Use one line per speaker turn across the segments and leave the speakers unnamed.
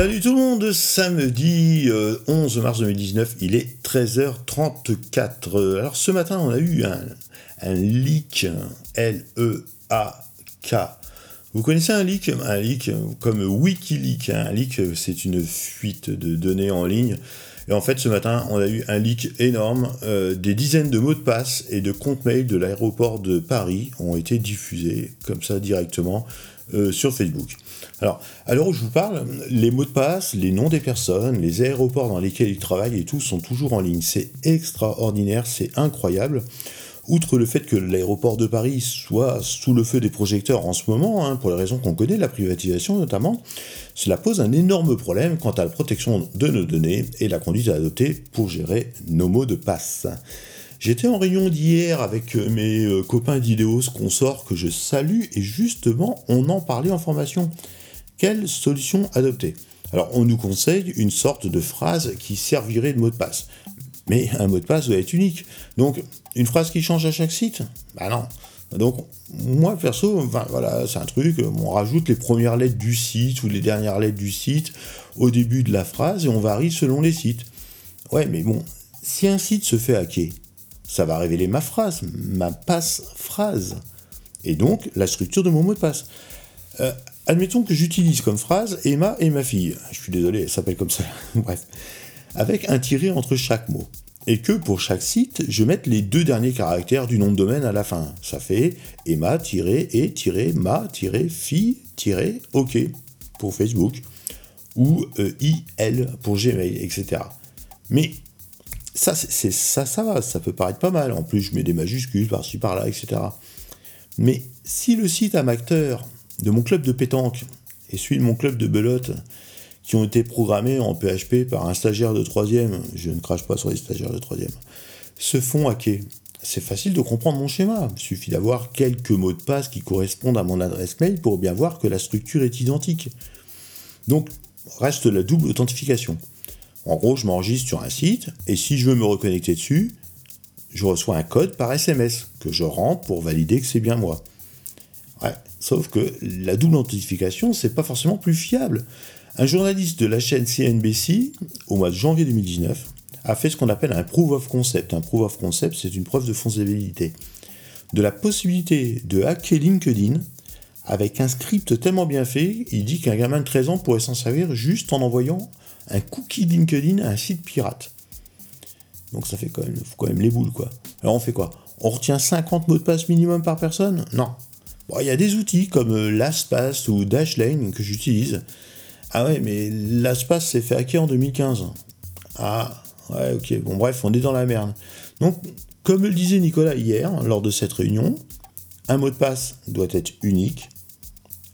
Salut tout le monde, samedi 11 euh, mars 2019, il est 13h34. Alors ce matin, on a eu un, leak, L-E-A-K. Vous connaissez un leak? Un leak comme Wikileaks. Un leak, c'est une fuite de données en ligne. Et en fait, ce matin, on a eu un leak énorme. Euh, des dizaines de mots de passe et de comptes mail de l'aéroport de Paris ont été diffusés comme ça directement euh, sur Facebook. Alors, à l'heure où je vous parle, les mots de passe, les noms des personnes, les aéroports dans lesquels ils travaillent et tout sont toujours en ligne. C'est extraordinaire, c'est incroyable. Outre le fait que l'aéroport de Paris soit sous le feu des projecteurs en ce moment, hein, pour les raisons qu'on connaît, la privatisation notamment, cela pose un énorme problème quant à la protection de nos données et la conduite à adopter pour gérer nos mots de passe. J'étais en réunion d'hier avec euh, mes euh, copains d'Ideos consorts que je salue et justement on en parlait en formation. Quelle solution adopter? Alors on nous conseille une sorte de phrase qui servirait de mot de passe. Mais un mot de passe doit être unique. Donc une phrase qui change à chaque site Bah non. Donc, moi, perso, voilà, c'est un truc, on rajoute les premières lettres du site ou les dernières lettres du site au début de la phrase et on varie selon les sites. Ouais, mais bon, si un site se fait hacker, ça va révéler ma phrase, ma passe-phrase, et donc la structure de mon mot de passe. Euh, admettons que j'utilise comme phrase Emma et ma fille. Je suis désolé, elle s'appelle comme ça. Bref. Avec un tiré entre chaque mot. Et que pour chaque site, je mette les deux derniers caractères du nom de domaine à la fin. Ça fait Emma-et-ma-fille-OK pour Facebook. Ou euh, IL pour Gmail, etc. Mais ça, ça, ça va, ça peut paraître pas mal. En plus, je mets des majuscules par-ci, par-là, etc. Mais si le site amateur de mon club de pétanque et celui de mon club de belote, qui ont été programmés en PHP par un stagiaire de troisième, je ne crache pas sur les stagiaires de troisième, se font hacker, c'est facile de comprendre mon schéma. Il suffit d'avoir quelques mots de passe qui correspondent à mon adresse mail pour bien voir que la structure est identique. Donc, reste la double authentification. En gros, je m'enregistre sur un site et si je veux me reconnecter dessus, je reçois un code par SMS que je rentre pour valider que c'est bien moi. Ouais, sauf que la double authentification, c'est pas forcément plus fiable. Un journaliste de la chaîne CNBC, au mois de janvier 2019, a fait ce qu'on appelle un proof of concept. Un proof of concept, c'est une preuve de faisabilité. De la possibilité de hacker LinkedIn avec un script tellement bien fait, il dit qu'un gamin de 13 ans pourrait s'en servir juste en envoyant un cookie LinkedIn à un site pirate. Donc ça fait quand même, les boules, quoi. Alors on fait quoi? On retient 50 mots de passe minimum par personne? Non. il y a des outils comme euh, LastPass ou Dashlane que j'utilise. Ah ouais, mais LastPass s'est fait hacker en 2015. Ah, ouais, ok. Bon, bref, on est dans la merde. Donc, comme le disait Nicolas hier, lors de cette réunion, un mot de passe doit être unique.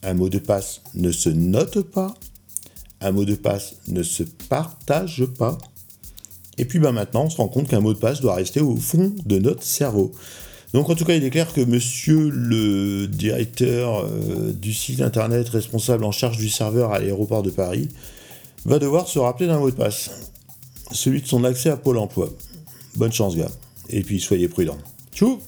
Un mot de passe ne se note pas un mot de passe ne se partage pas. Et puis ben maintenant, on se rend compte qu'un mot de passe doit rester au fond de notre cerveau. Donc en tout cas, il est clair que monsieur le directeur euh, du site internet responsable en charge du serveur à l'aéroport de Paris va devoir se rappeler d'un mot de passe. Celui de son accès à Pôle emploi. Bonne chance, gars. Et puis soyez prudents. Tchou